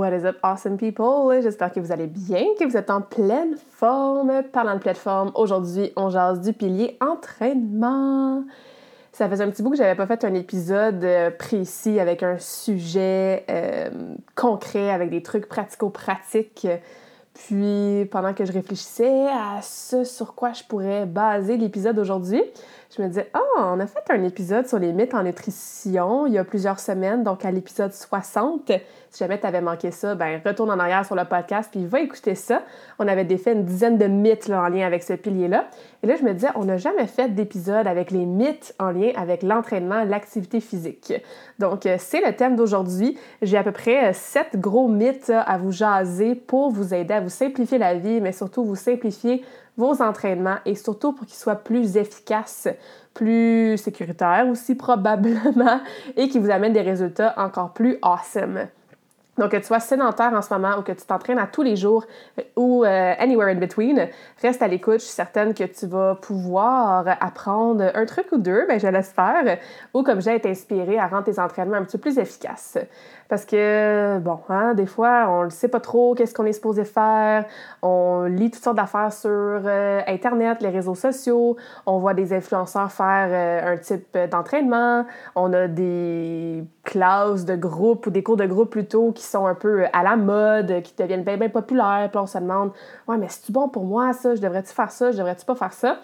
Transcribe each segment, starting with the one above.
What is up, awesome people? J'espère que vous allez bien, que vous êtes en pleine forme. Parlant de plateforme, aujourd'hui, on jase du pilier entraînement. Ça faisait un petit bout que j'avais pas fait un épisode euh, précis avec un sujet euh, concret, avec des trucs pratico-pratiques. Puis, pendant que je réfléchissais à ce sur quoi je pourrais baser l'épisode aujourd'hui, je me disais, ah, oh, on a fait un épisode sur les mythes en nutrition il y a plusieurs semaines, donc à l'épisode 60. Si jamais tu avais manqué ça, ben retourne en arrière sur le podcast puis va écouter ça. On avait défait une dizaine de mythes en lien avec ce pilier-là. Et là, je me disais, on n'a jamais fait d'épisode avec les mythes en lien avec l'entraînement, l'activité physique. Donc, euh, c'est le thème d'aujourd'hui. J'ai à peu près euh, sept gros mythes à vous jaser pour vous aider à vous simplifier la vie, mais surtout vous simplifier vos entraînements et surtout pour qu'ils soient plus efficaces, plus sécuritaires aussi probablement et qui vous amènent des résultats encore plus awesome. Donc, que tu sois sédentaire en ce moment ou que tu t'entraînes à tous les jours euh, ou euh, anywhere in between, reste à l'écoute. Je suis certaine que tu vas pouvoir apprendre un truc ou deux, ben, je l'espère, ou comme j'ai été inspirée à rendre tes entraînements un petit peu plus efficaces. Parce que, bon, hein, des fois, on ne sait pas trop qu'est-ce qu'on est supposé faire. On lit toutes sortes d'affaires sur euh, Internet, les réseaux sociaux. On voit des influenceurs faire euh, un type d'entraînement. On a des classes de groupe ou des cours de groupe plutôt qui sont un peu à la mode, qui deviennent bien, bien populaires. Puis on se demande, ouais, mais c'est-tu bon pour moi ça? Je devrais-tu faire ça? Je devrais-tu pas faire ça?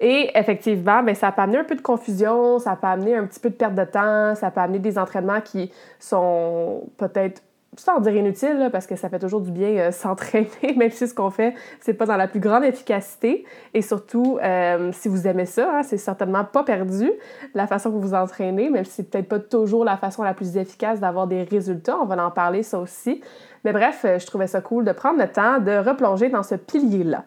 Et effectivement, bien, ça peut amener un peu de confusion, ça peut amener un petit peu de perte de temps, ça peut amener des entraînements qui sont peut-être sans dire inutile, parce que ça fait toujours du bien euh, s'entraîner, même si ce qu'on fait, c'est pas dans la plus grande efficacité. Et surtout, euh, si vous aimez ça, hein, c'est certainement pas perdu la façon que vous vous entraînez, même si c'est peut-être pas toujours la façon la plus efficace d'avoir des résultats. On va en parler, ça aussi. Mais bref, euh, je trouvais ça cool de prendre le temps de replonger dans ce pilier-là.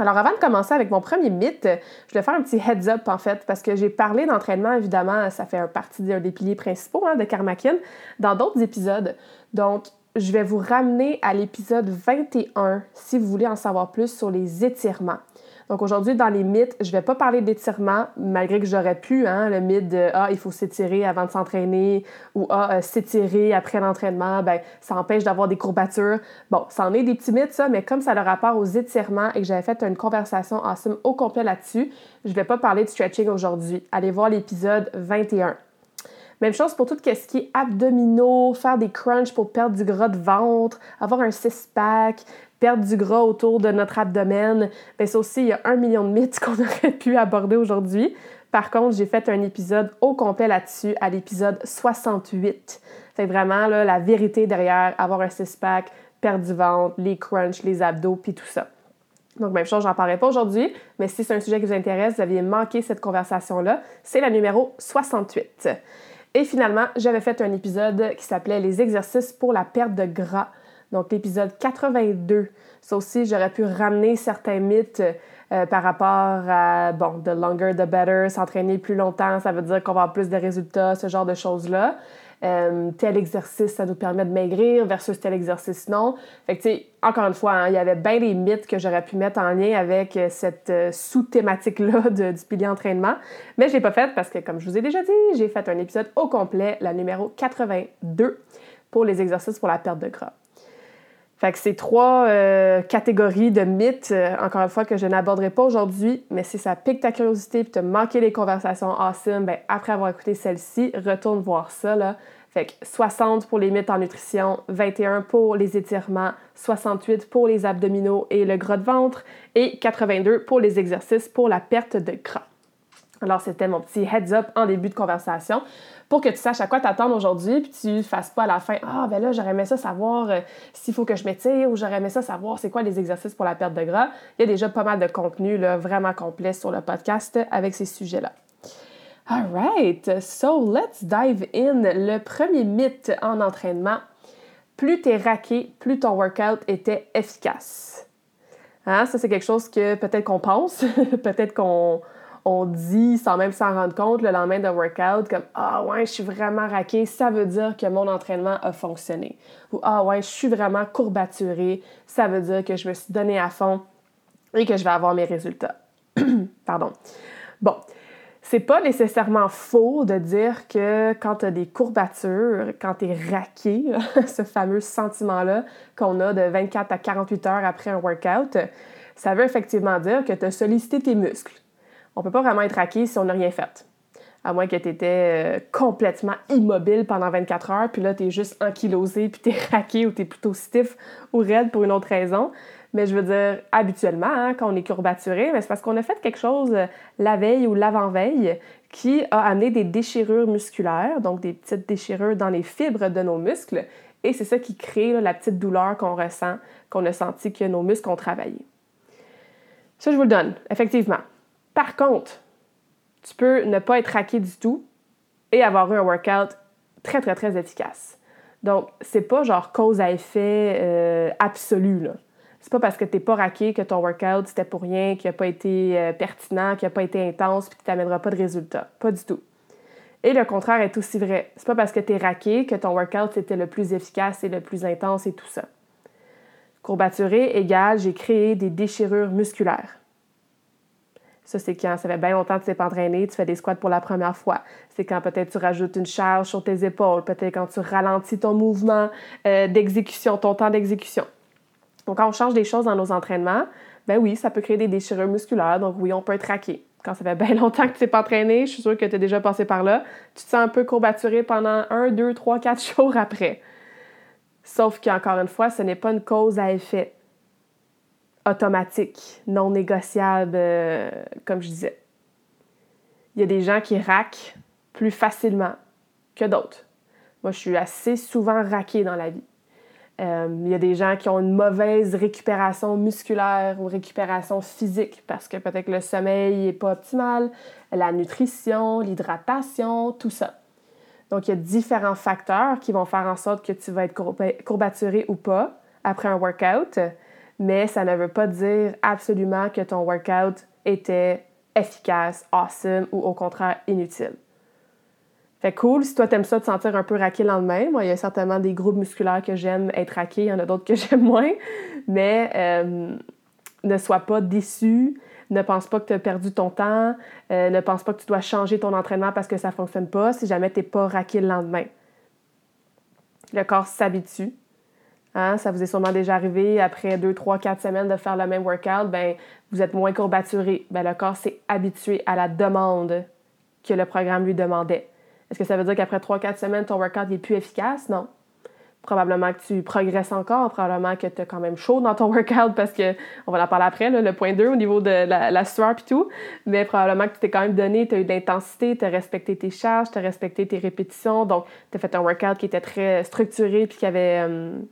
Alors avant de commencer avec mon premier mythe, je vais faire un petit heads up en fait, parce que j'ai parlé d'entraînement, évidemment, ça fait partie d'un des piliers principaux hein, de Karmakin, dans d'autres épisodes. Donc, je vais vous ramener à l'épisode 21 si vous voulez en savoir plus sur les étirements. Donc aujourd'hui, dans les mythes, je ne vais pas parler d'étirement, malgré que j'aurais pu, hein, le mythe de Ah, il faut s'étirer avant de s'entraîner ou Ah, euh, s'étirer après l'entraînement, ben, ça empêche d'avoir des courbatures. Bon, ça en est des petits mythes, ça, mais comme ça a le rapport aux étirements et que j'avais fait une conversation awesome au complet là-dessus, je ne vais pas parler de stretching aujourd'hui. Allez voir l'épisode 21. Même chose pour tout ce qui est abdominaux, faire des crunchs pour perdre du gras de ventre, avoir un six-pack, perdre du gras autour de notre abdomen, bien ça aussi, il y a un million de mythes qu'on aurait pu aborder aujourd'hui. Par contre, j'ai fait un épisode au complet là-dessus, à l'épisode 68. C'est vraiment la vérité derrière avoir un six-pack, perdre du ventre, les crunchs, les abdos, puis tout ça. Donc, même chose, j'en parlerai pas aujourd'hui, mais si c'est un sujet qui vous intéresse, vous aviez manqué cette conversation-là, c'est la numéro 68. Et finalement, j'avais fait un épisode qui s'appelait Les exercices pour la perte de gras. Donc, l'épisode 82. Ça aussi, j'aurais pu ramener certains mythes euh, par rapport à, bon, the longer the better, s'entraîner plus longtemps, ça veut dire qu'on va avoir plus de résultats, ce genre de choses-là. Euh, tel exercice, ça nous permet de maigrir versus tel exercice non. Fait que, tu sais, encore une fois, hein, il y avait bien des mythes que j'aurais pu mettre en lien avec euh, cette sous-thématique-là du pilier entraînement. Mais je l'ai pas fait parce que, comme je vous ai déjà dit, j'ai fait un épisode au complet, la numéro 82, pour les exercices pour la perte de gras. Fait que c'est trois euh, catégories de mythes, euh, encore une fois, que je n'aborderai pas aujourd'hui, mais si ça pique ta curiosité et te manquer les conversations awesome, ben, après avoir écouté celle-ci, retourne voir ça. Là. Fait que 60 pour les mythes en nutrition, 21 pour les étirements, 68 pour les abdominaux et le gras de ventre et 82 pour les exercices pour la perte de gras. Alors, c'était mon petit heads up en début de conversation pour que tu saches à quoi t'attendre aujourd'hui, puis tu fasses pas à la fin Ah, ben là, j'aurais aimé ça savoir euh, s'il faut que je m'étire ou j'aurais aimé ça savoir c'est quoi les exercices pour la perte de gras. Il y a déjà pas mal de contenu là, vraiment complet sur le podcast avec ces sujets-là. Alright, so let's dive in. Le premier mythe en entraînement plus tu es raqué, plus ton workout était efficace. Hein? Ça, c'est quelque chose que peut-être qu'on pense, peut-être qu'on on dit sans même s'en rendre compte le lendemain d'un workout comme Ah ouais, je suis vraiment raqué, ça veut dire que mon entraînement a fonctionné. Ou Ah ouais, je suis vraiment courbaturé, ça veut dire que je me suis donné à fond et que je vais avoir mes résultats. Pardon. Bon, c'est pas nécessairement faux de dire que quand tu as des courbatures, quand tu es raqué, ce fameux sentiment-là qu'on a de 24 à 48 heures après un workout, ça veut effectivement dire que tu as sollicité tes muscles on peut pas vraiment être raqué si on n'a rien fait. À moins que tu étais euh, complètement immobile pendant 24 heures, puis là, tu es juste ankylosé, puis tu es raqué ou tu es plutôt stiff ou raide pour une autre raison. Mais je veux dire, habituellement, hein, quand on est courbaturé, c'est parce qu'on a fait quelque chose euh, la veille ou l'avant-veille qui a amené des déchirures musculaires, donc des petites déchirures dans les fibres de nos muscles. Et c'est ça qui crée la petite douleur qu'on ressent, qu'on a senti que nos muscles ont travaillé. Ça, je vous le donne, effectivement. Par contre, tu peux ne pas être raqué du tout et avoir eu un workout très, très, très efficace. Donc, c'est pas genre cause à effet euh, absolu. Là. C'est pas parce que t'es pas raqué que ton workout c'était pour rien, qu'il n'a pas été euh, pertinent, qu'il n'a pas été intense, puis qu'il t'amènera pas de résultats. Pas du tout. Et le contraire est aussi vrai. C'est pas parce que tu es raqué que ton workout c'était le plus efficace et le plus intense et tout ça. Courbaturé égale j'ai créé des déchirures musculaires. Ça, c'est quand ça fait bien longtemps que tu n'es pas entraîné, tu fais des squats pour la première fois. C'est quand peut-être tu rajoutes une charge sur tes épaules, peut-être quand tu ralentis ton mouvement euh, d'exécution, ton temps d'exécution. Donc, quand on change des choses dans nos entraînements, ben oui, ça peut créer des déchirures musculaires. Donc, oui, on peut être. Quand ça fait bien longtemps que tu n'es pas entraîné, je suis sûre que tu es déjà passé par là, tu te sens un peu courbaturé pendant un, deux, trois, quatre jours après. Sauf qu'encore une fois, ce n'est pas une cause à effet automatique, non négociable, euh, comme je disais. Il y a des gens qui raquent plus facilement que d'autres. Moi, je suis assez souvent raquée dans la vie. Euh, il y a des gens qui ont une mauvaise récupération musculaire ou récupération physique parce que peut-être le sommeil n'est pas optimal, la nutrition, l'hydratation, tout ça. Donc, il y a différents facteurs qui vont faire en sorte que tu vas être courbaturé ou pas après un workout mais ça ne veut pas dire absolument que ton workout était efficace, awesome ou au contraire inutile. Fait cool, si toi t'aimes ça de sentir un peu raqué le lendemain, moi il y a certainement des groupes musculaires que j'aime être raqué, il y en a d'autres que j'aime moins, mais euh, ne sois pas déçu, ne pense pas que tu as perdu ton temps, euh, ne pense pas que tu dois changer ton entraînement parce que ça fonctionne pas si jamais t'es pas raqué le lendemain. Le corps s'habitue, Hein, ça vous est sûrement déjà arrivé après deux, trois, quatre semaines de faire le même workout, ben, vous êtes moins courbaturé. Ben, le corps s'est habitué à la demande que le programme lui demandait. Est-ce que ça veut dire qu'après trois, quatre semaines, ton workout n'est plus efficace? Non. Probablement que tu progresses encore, probablement que tu as quand même chaud dans ton workout parce que, on va en parler après, le point 2 au niveau de la, sueur et tout, mais probablement que tu t'es quand même donné, tu as eu de l'intensité, tu as respecté tes charges, tu as respecté tes répétitions, donc tu as fait un workout qui était très structuré puis qui avait. Hum,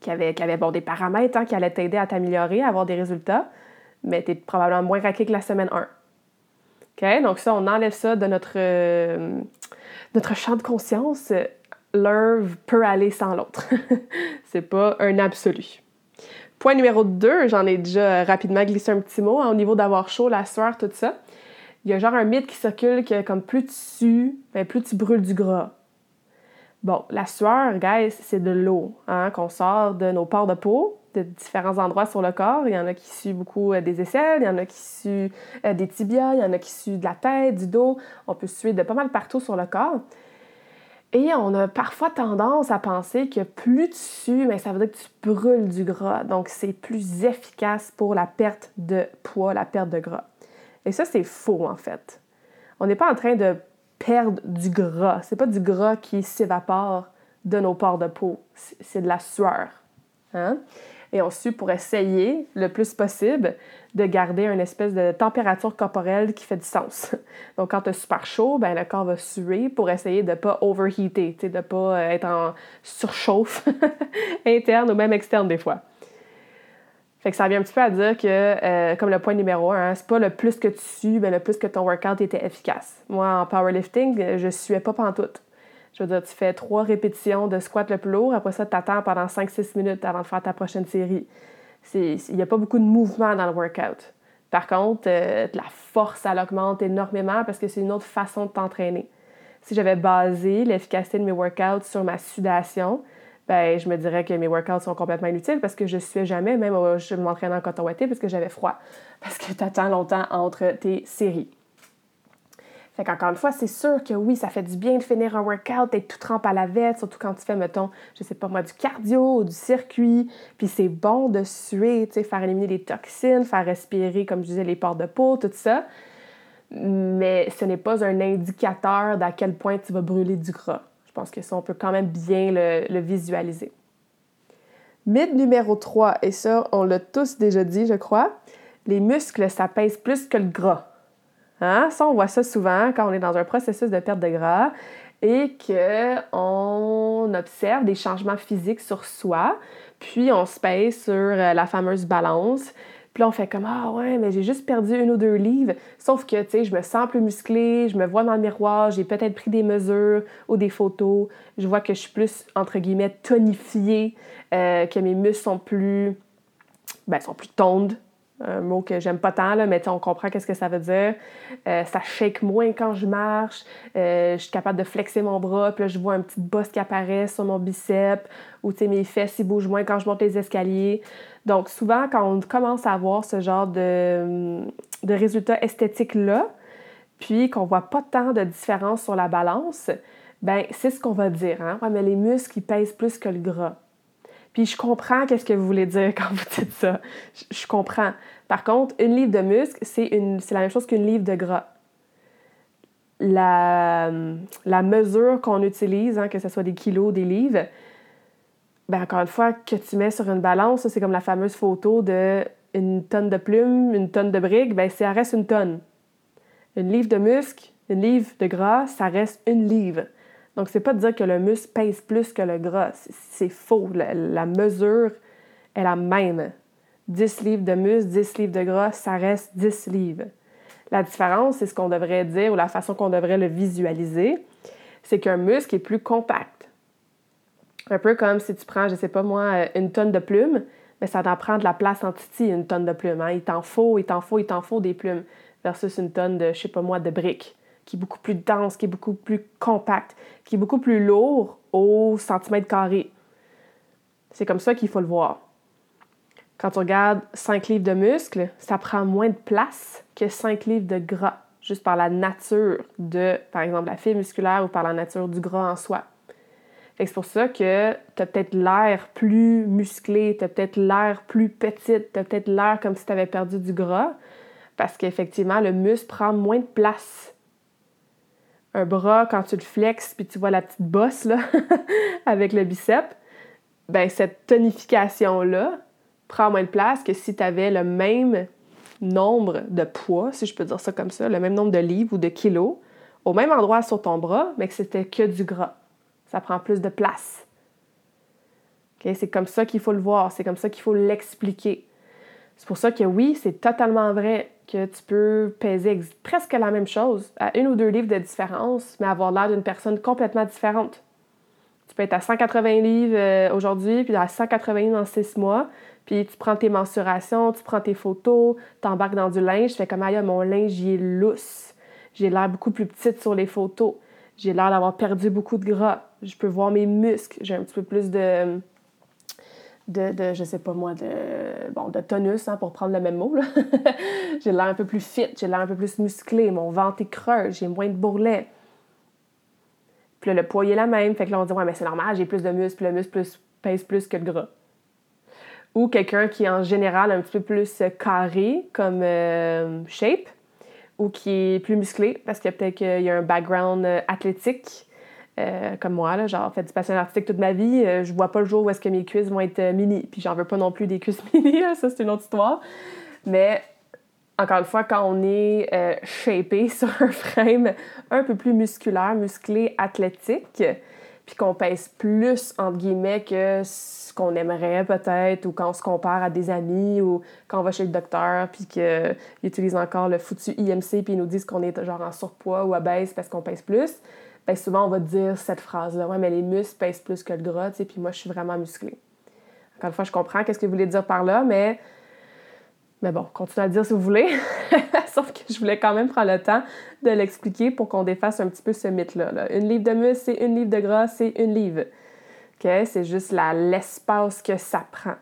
qui avait, bon, des paramètres hein, qui allaient t'aider à t'améliorer, à avoir des résultats, mais tu es probablement moins raqué que la semaine 1. OK? Donc ça, on enlève ça de notre, euh, notre champ de conscience. L'un peut aller sans l'autre. C'est pas un absolu. Point numéro 2, j'en ai déjà rapidement glissé un petit mot, hein, au niveau d'avoir chaud, la sueur, tout ça. Il y a genre un mythe qui circule que comme plus tu sues, ben, plus tu brûles du gras. Bon, la sueur, guys, c'est de l'eau hein, qu'on sort de nos pores de peau, de différents endroits sur le corps. Il y en a qui suent beaucoup euh, des aisselles, il y en a qui suent euh, des tibias, il y en a qui suent de la tête, du dos. On peut suer de pas mal partout sur le corps. Et on a parfois tendance à penser que plus tu sues, mais ça veut dire que tu brûles du gras. Donc, c'est plus efficace pour la perte de poids, la perte de gras. Et ça, c'est faux, en fait. On n'est pas en train de perdre du gras. C'est pas du gras qui s'évapore de nos pores de peau, c'est de la sueur. Hein? et ont su pour essayer le plus possible de garder une espèce de température corporelle qui fait du sens. Donc, quand tu as super chaud, ben, le corps va suer pour essayer de ne pas overheater, de ne pas euh, être en surchauffe interne ou même externe des fois. Fait que ça vient un petit peu à dire que, euh, comme le point numéro un, c'est pas le plus que tu sues, mais le plus que ton workout était efficace. Moi, en powerlifting, je suais pas pantoute. Je veux dire, tu fais trois répétitions de squat le plus lourd, après ça, tu attends pendant 5-6 minutes avant de faire ta prochaine série. Il n'y a pas beaucoup de mouvement dans le workout. Par contre, euh, la force, elle augmente énormément parce que c'est une autre façon de t'entraîner. Si j'avais basé l'efficacité de mes workouts sur ma sudation, ben, je me dirais que mes workouts sont complètement inutiles parce que je ne suis jamais, même je m'entraîne en coton ouaté parce que j'avais froid. Parce que tu attends longtemps entre tes séries. Fait qu'encore une fois, c'est sûr que oui, ça fait du bien de finir un workout, d'être tout trempe à la vête, surtout quand tu fais, mettons, je sais pas moi, du cardio ou du circuit. Puis c'est bon de suer, tu sais, faire éliminer les toxines, faire respirer, comme je disais, les pores de peau, tout ça. Mais ce n'est pas un indicateur d'à quel point tu vas brûler du gras. Pense que ça, on peut quand même bien le, le visualiser. Mythe numéro 3, et ça, on l'a tous déjà dit, je crois, les muscles, ça pèse plus que le gras. Hein? Ça, on voit ça souvent quand on est dans un processus de perte de gras et qu'on observe des changements physiques sur soi, puis on se pèse sur euh, la fameuse balance. Puis là, on fait comme Ah ouais, mais j'ai juste perdu une ou deux livres. Sauf que, tu sais, je me sens plus musclée, je me vois dans le miroir, j'ai peut-être pris des mesures ou des photos. Je vois que je suis plus, entre guillemets, tonifiée, euh, que mes muscles sont plus, ben, sont plus tondes, un mot que j'aime pas tant, là, mais on comprend qu'est-ce que ça veut dire. Euh, ça shake moins quand je marche. Euh, je suis capable de flexer mon bras, puis là, je vois un petit bosse qui apparaît sur mon bicep, ou mes fesses, ils bougent moins quand je monte les escaliers. Donc, souvent, quand on commence à avoir ce genre de, de résultats esthétiques-là, puis qu'on voit pas tant de différence sur la balance, ben c'est ce qu'on va dire. Hein? mais les muscles, ils pèsent plus que le gras. Puis je comprends qu'est-ce que vous voulez dire quand vous dites ça. Je, comprends. Par contre, une livre de muscle, c'est la même chose qu'une livre de gras. La, la mesure qu'on utilise, hein, que ce soit des kilos, des livres, ben encore une fois, que tu mets sur une balance, c'est comme la fameuse photo de une tonne de plumes, une tonne de briques, ben ça reste une tonne. Une livre de muscle, une livre de gras, ça reste une livre. Donc, c'est pas de dire que le muscle pèse plus que le gras. C'est faux. La, mesure est la même. 10 livres de muscle, 10 livres de gras, ça reste 10 livres. La différence, c'est ce qu'on devrait dire ou la façon qu'on devrait le visualiser, c'est qu'un muscle est plus compact. Un peu comme si tu prends, je sais pas moi, une tonne de plumes, mais ça t'en prend de la place en titi, une tonne de plumes. Hein. Il t'en faut, il t'en faut, il t'en faut des plumes versus une tonne de, je sais pas moi, de briques qui est beaucoup plus dense, qui est beaucoup plus compact, qui est beaucoup plus lourd au centimètre carré. C'est comme ça qu'il faut le voir. Quand on regarde 5 livres de muscles, ça prend moins de place que 5 livres de gras, juste par la nature de, par exemple, la fibre musculaire ou par la nature du gras en soi. C'est pour ça que tu as peut-être l'air plus musclé, tu as peut-être l'air plus petite, tu as peut-être l'air comme si tu avais perdu du gras, parce qu'effectivement, le muscle prend moins de place un bras, quand tu le flexes, puis tu vois la petite bosse là, avec le bicep, ben cette tonification-là prend moins de place que si tu avais le même nombre de poids, si je peux dire ça comme ça, le même nombre de livres ou de kilos, au même endroit sur ton bras, mais que c'était que du gras. Ça prend plus de place. C'est comme ça qu'il faut le voir, c'est comme ça qu'il faut l'expliquer. C'est pour ça que oui, c'est totalement vrai que tu peux peser presque la même chose, à une ou deux livres de différence, mais avoir l'air d'une personne complètement différente. Tu peux être à 180 livres euh, aujourd'hui, puis à 180 livres dans six mois, puis tu prends tes mensurations, tu prends tes photos, tu embarques dans du linge, tu fais comme, ah, mon linge, il est lousse. J'ai l'air beaucoup plus petite sur les photos. J'ai l'air d'avoir perdu beaucoup de gras. Je peux voir mes muscles. J'ai un petit peu plus de, de, de, je sais pas moi, de, bon, de tonus, hein, pour prendre le même mot. j'ai l'air un peu plus fit, j'ai l'air un peu plus musclé, mon ventre est creux, j'ai moins de bourrelets. Puis là, le poids est la même, fait que là, on dit, ouais, mais c'est normal, j'ai plus de muscles, le muscle pèse plus que le gras. Ou quelqu'un qui est en général un petit peu plus carré comme euh, shape, ou qui est plus musclé, parce que peut-être qu'il y a un background euh, athlétique, euh, comme moi, là, genre, fait du patient artistique toute ma vie, euh, je vois pas le jour où est-ce que mes cuisses vont être mini. Puis j'en veux pas non plus des cuisses mini, ça c'est une autre histoire. Mais encore une fois, quand on est shapé sur un frame un peu plus musculaire, musclé, athlétique, puis qu'on pèse plus, entre guillemets, que ce qu'on aimerait peut-être, ou quand on se compare à des amis, ou quand on va chez le docteur, puis qu'ils utilisent encore le foutu IMC, puis ils nous disent qu'on est genre en surpoids ou obèse parce qu'on pèse plus, bien souvent on va dire cette phrase-là, « Ouais, mais les muscles pèsent plus que le gras, tu sais, puis moi je suis vraiment musclée. » Encore une fois, je comprends qu'est-ce que vous voulez dire par là, mais mais bon, continuez à le dire si vous voulez. Sauf que je voulais quand même prendre le temps de l'expliquer pour qu'on défasse un petit peu ce mythe-là. Une livre de muscle, c'est une livre de gras, c'est une livre. C'est juste l'espace que ça prend,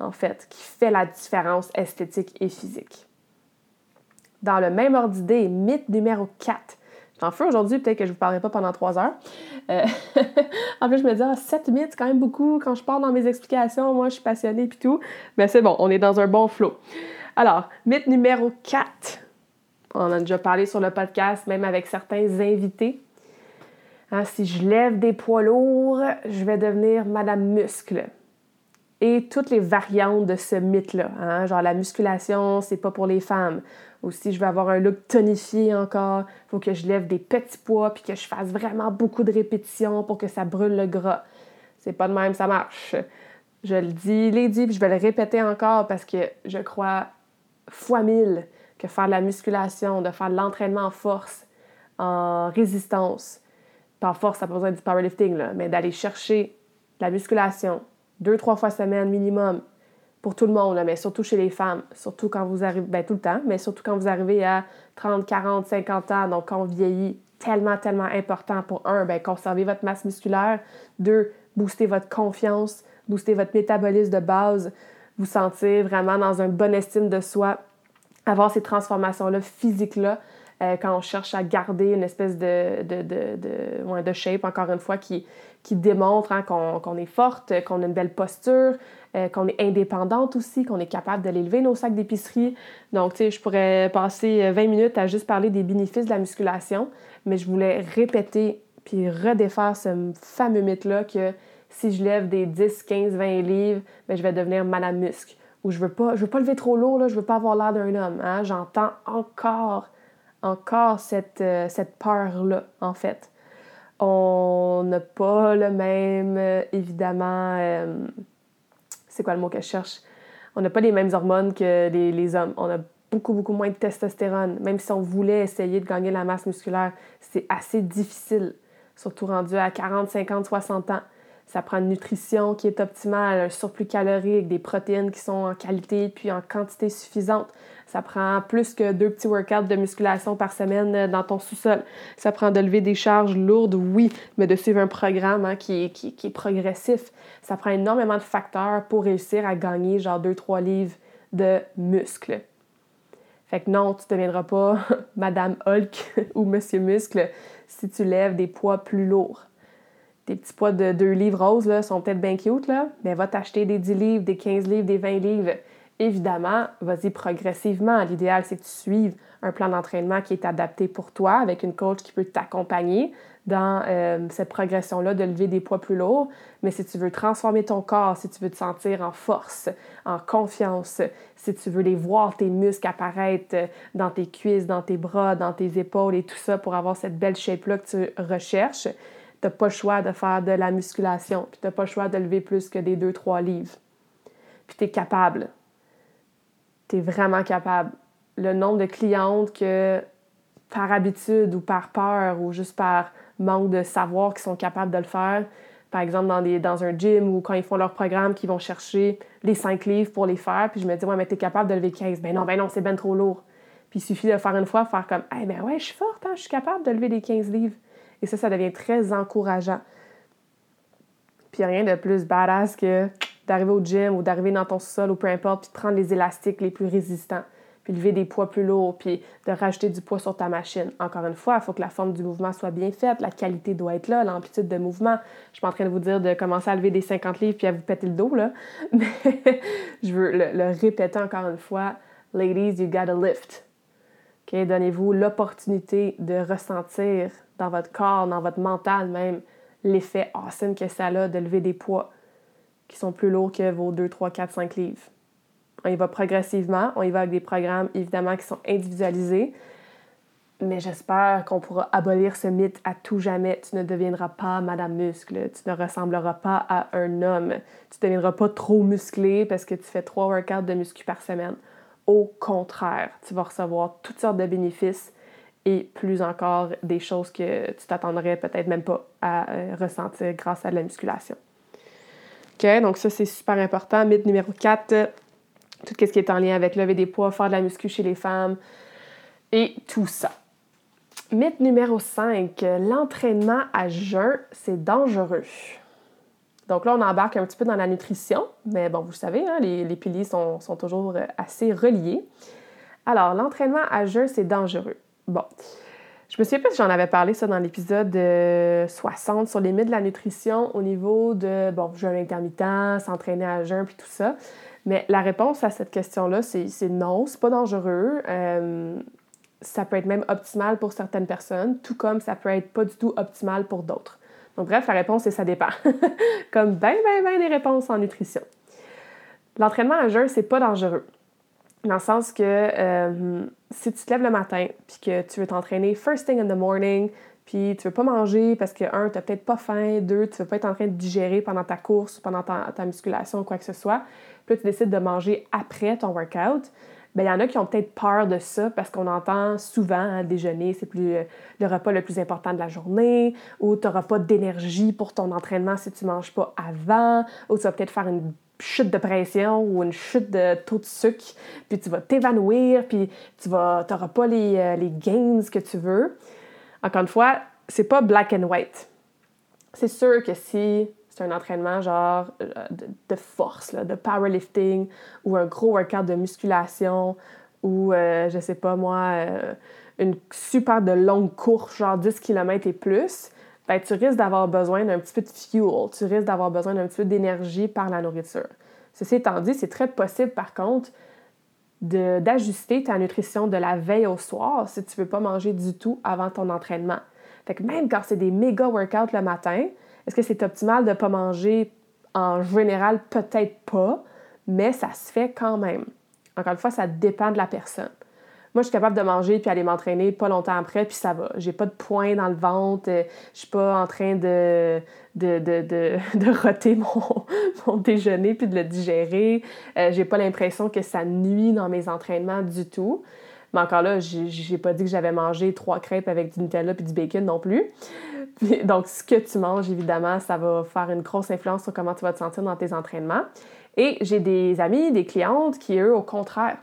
en fait, qui fait la différence esthétique et physique. Dans le même ordre d'idée, mythe numéro 4. J'en fais aujourd'hui, peut-être que je ne vous parlerai pas pendant trois heures. Euh, en plus, je me dis, ah, 7 mythes, c'est quand même beaucoup. Quand je pars dans mes explications, moi, je suis passionnée et tout. Mais c'est bon, on est dans un bon flow. Alors, mythe numéro 4. On en a déjà parlé sur le podcast, même avec certains invités. Hein, si je lève des poids lourds, je vais devenir Madame Muscle. Et toutes les variantes de ce mythe-là. Hein, genre la musculation, c'est pas pour les femmes. Ou si je veux avoir un look tonifié encore, faut que je lève des petits poids puis que je fasse vraiment beaucoup de répétitions pour que ça brûle le gras. C'est pas de même, ça marche. Je le dis, l'ai dit, puis je vais le répéter encore parce que je crois fois mille que faire de la musculation, de faire de l'entraînement en force, en résistance. Pas en force, ça pas besoin du powerlifting, là, mais d'aller chercher la musculation deux, trois fois semaine minimum pour tout le monde, mais surtout chez les femmes, surtout quand vous arrivez, ben tout le temps, mais surtout quand vous arrivez à 30, 40, 50 ans, donc quand on vieillit, tellement, tellement important pour un, ben, conserver votre masse musculaire, deux, booster votre confiance, booster votre métabolisme de base, vous sentir vraiment dans un bon estime de soi, avoir ces transformations-là physiques-là, euh, quand on cherche à garder une espèce de, de, de, de, shape, encore une fois, qui, qui démontre hein, qu'on est forte, qu'on a une belle posture, euh, qu'on est indépendante aussi, qu'on est capable de l'élever nos sacs d'épicerie. Donc, tu sais, je pourrais passer 20 minutes à juste parler des bénéfices de la musculation, mais je voulais répéter puis redéfaire ce fameux mythe-là que si je lève des 10, 15, 20 livres, bien, je vais devenir Madame Muscle. Ou je veux pas, je veux pas lever trop lourd, là, je veux pas avoir l'air d'un homme. Hein? J'entends encore, encore cette, euh, cette peur-là, en fait. On n'a pas le même, euh, évidemment, euh, c'est quoi le mot que je cherche? On n'a pas les mêmes hormones que les, les, hommes. On a beaucoup, beaucoup moins de testostérone. Même si on voulait essayer de gagner la masse musculaire, c'est assez difficile, surtout rendu à 40, 50, 60 ans. Ça prend une nutrition qui est optimale, un surplus calorique, des protéines qui sont en qualité puis en quantité suffisante. Ça prend plus que deux petits workouts de musculation par semaine euh, dans ton sous-sol. Ça prend de lever des charges lourdes, oui, mais de suivre un programme hein, qui, est, qui, est progressif. Ça prend énormément de facteurs pour réussir à gagner genre 2-3 livres de muscles. Fait que non, tu ne deviendras pas Madame Hulk ou Monsieur Muscle si tu lèves des poids plus lourds tes petits poids de 2 livres roses là, sont peut-être bien cute, là, mais va t'acheter des 10 livres, des 15 livres, des 20 livres. Évidemment, vas-y progressivement. L'idéal, c'est que tu suives un plan d'entraînement qui est adapté pour toi, avec une coach qui peut t'accompagner dans euh, cette progression-là de lever des poids plus lourds. Mais si tu veux transformer ton corps, si tu veux te sentir en force, en confiance, si tu veux les voir, tes muscles apparaître dans tes cuisses, dans tes bras, dans tes épaules et tout ça pour avoir cette belle shape-là que tu recherches, n'as pas le choix de faire de la musculation, puis n'as pas le choix de lever plus que des 2-3 livres. Puis tu es capable. Tu es vraiment capable. Le nombre de clientes que par habitude ou par peur ou juste par manque de savoir qui sont capables de le faire, par exemple dans, un gym ou quand ils font leur programme, qui vont chercher les 5 livres pour les faire, puis je me dis, ouais, mais tu es capable de lever 15. Ben non, ben non, c'est ben trop lourd. Puis il suffit de faire une fois, faire comme, eh ben ouais, je suis forte, hein, je suis capable de lever des 15 livres. Et ça, ça devient très encourageant. Puis rien de plus badass que d'arriver au gym ou d'arriver dans ton sol ou peu importe, puis de prendre les élastiques les plus résistants, puis lever des poids plus lourds, puis de rajouter du poids sur ta machine. Encore une fois, il faut que la forme du mouvement soit bien faite, la qualité doit être là, l'amplitude de mouvement. Je suis pas en train de vous dire de commencer à lever des 50 livres puis à vous péter le dos, là. Mais je veux le, le répéter encore une fois. Ladies, you gotta lift. Donnez-vous l'opportunité de ressentir dans votre corps, dans votre mental même, l'effet awesome que ça a de lever des poids qui sont plus lourds que vos 2, 3, 4, 5 livres. On y va progressivement, on y va avec des programmes évidemment qui sont individualisés, mais j'espère qu'on pourra abolir ce mythe à tout jamais. Tu ne deviendras pas Madame Muscle, tu ne ressembleras pas à un homme, tu ne deviendras pas trop musclé parce que tu fais trois workouts de muscu par semaine. Au contraire, tu vas recevoir toutes sortes de bénéfices et plus encore des choses que tu t'attendrais peut-être même pas à euh, ressentir grâce à la musculation. OK, donc ça c'est super important. Mythe numéro 4, tout ce qui est en lien avec lever des poids, faire de la muscu chez les femmes et tout ça. Mythe numéro 5, l'entraînement à jeun, c'est dangereux. Donc là, on embarque un petit peu dans la nutrition, mais bon, vous savez, hein, les, piliers sont, toujours assez reliés. Alors, l'entraînement à jeun, c'est dangereux. Bon, je me souviens pas si j'en avais parlé ça dans l'épisode 60 sur les mythes de la nutrition au niveau de, bon, jeûne intermittent, s'entraîner à jeun, puis tout ça. Mais la réponse à cette question-là, c'est non, c'est pas dangereux. Euh, ça peut être même optimal pour certaines personnes, tout comme ça peut être pas du tout optimal pour d'autres. Donc bref, la réponse c'est ça dépend. comme ben, ben, ben des réponses en nutrition. L'entraînement à jeun, c'est pas dangereux. Dans le sens que euh, si tu te lèves le matin puis que tu veux t'entraîner first thing in the morning, puis tu veux pas manger parce que, un, tu peut-être pas faim, deux, tu veux pas être en train de digérer pendant ta course, pendant ta, ta musculation ou quoi que ce soit, puis là, tu décides de manger après ton workout, il y en a qui ont peut-être peur de ça parce qu'on entend souvent hein, déjeuner, c'est plus euh, le repas le plus important de la journée, ou tu n'auras pas d'énergie pour ton entraînement si tu ne manges pas avant, ou tu vas peut-être faire une chute de pression ou une chute de taux de sucre, puis tu vas t'évanouir, puis tu n'auras pas les, euh, les gains que tu veux. Encore une fois, c'est pas black and white. C'est sûr que si c'est un entraînement genre euh, de, force, de powerlifting ou un gros workout de musculation ou, euh, je sais pas moi, euh, une super de longue course, genre 10 km et plus, ben, tu risques d'avoir besoin d'un petit peu de fuel, tu risques d'avoir besoin d'un petit peu d'énergie par la nourriture. Ceci étant dit, c'est très possible par contre d'ajuster ta nutrition de la veille au soir si tu veux pas manger du tout avant ton entraînement. Fait que même quand c'est des méga workouts le matin, est-ce que c'est optimal de ne pas manger? En général, peut-être pas, mais ça se fait quand même. Encore une fois, ça dépend de la personne. Moi, je suis capable de manger puis aller m'entraîner pas longtemps après, puis ça va. J'ai pas de points dans le ventre, euh, je suis pas en train de, de, de, de, roter mon, mon, déjeuner puis de le digérer. Euh, j'ai pas l'impression que ça nuit dans mes entraînements du tout. Mais encore là, j'ai pas dit que j'avais mangé trois crêpes avec du Nutella puis du bacon non plus. donc, ce que tu manges, évidemment, ça va faire une grosse influence sur comment tu vas te sentir dans tes entraînements. Et j'ai des amis, des clientes qui, eux, au contraire,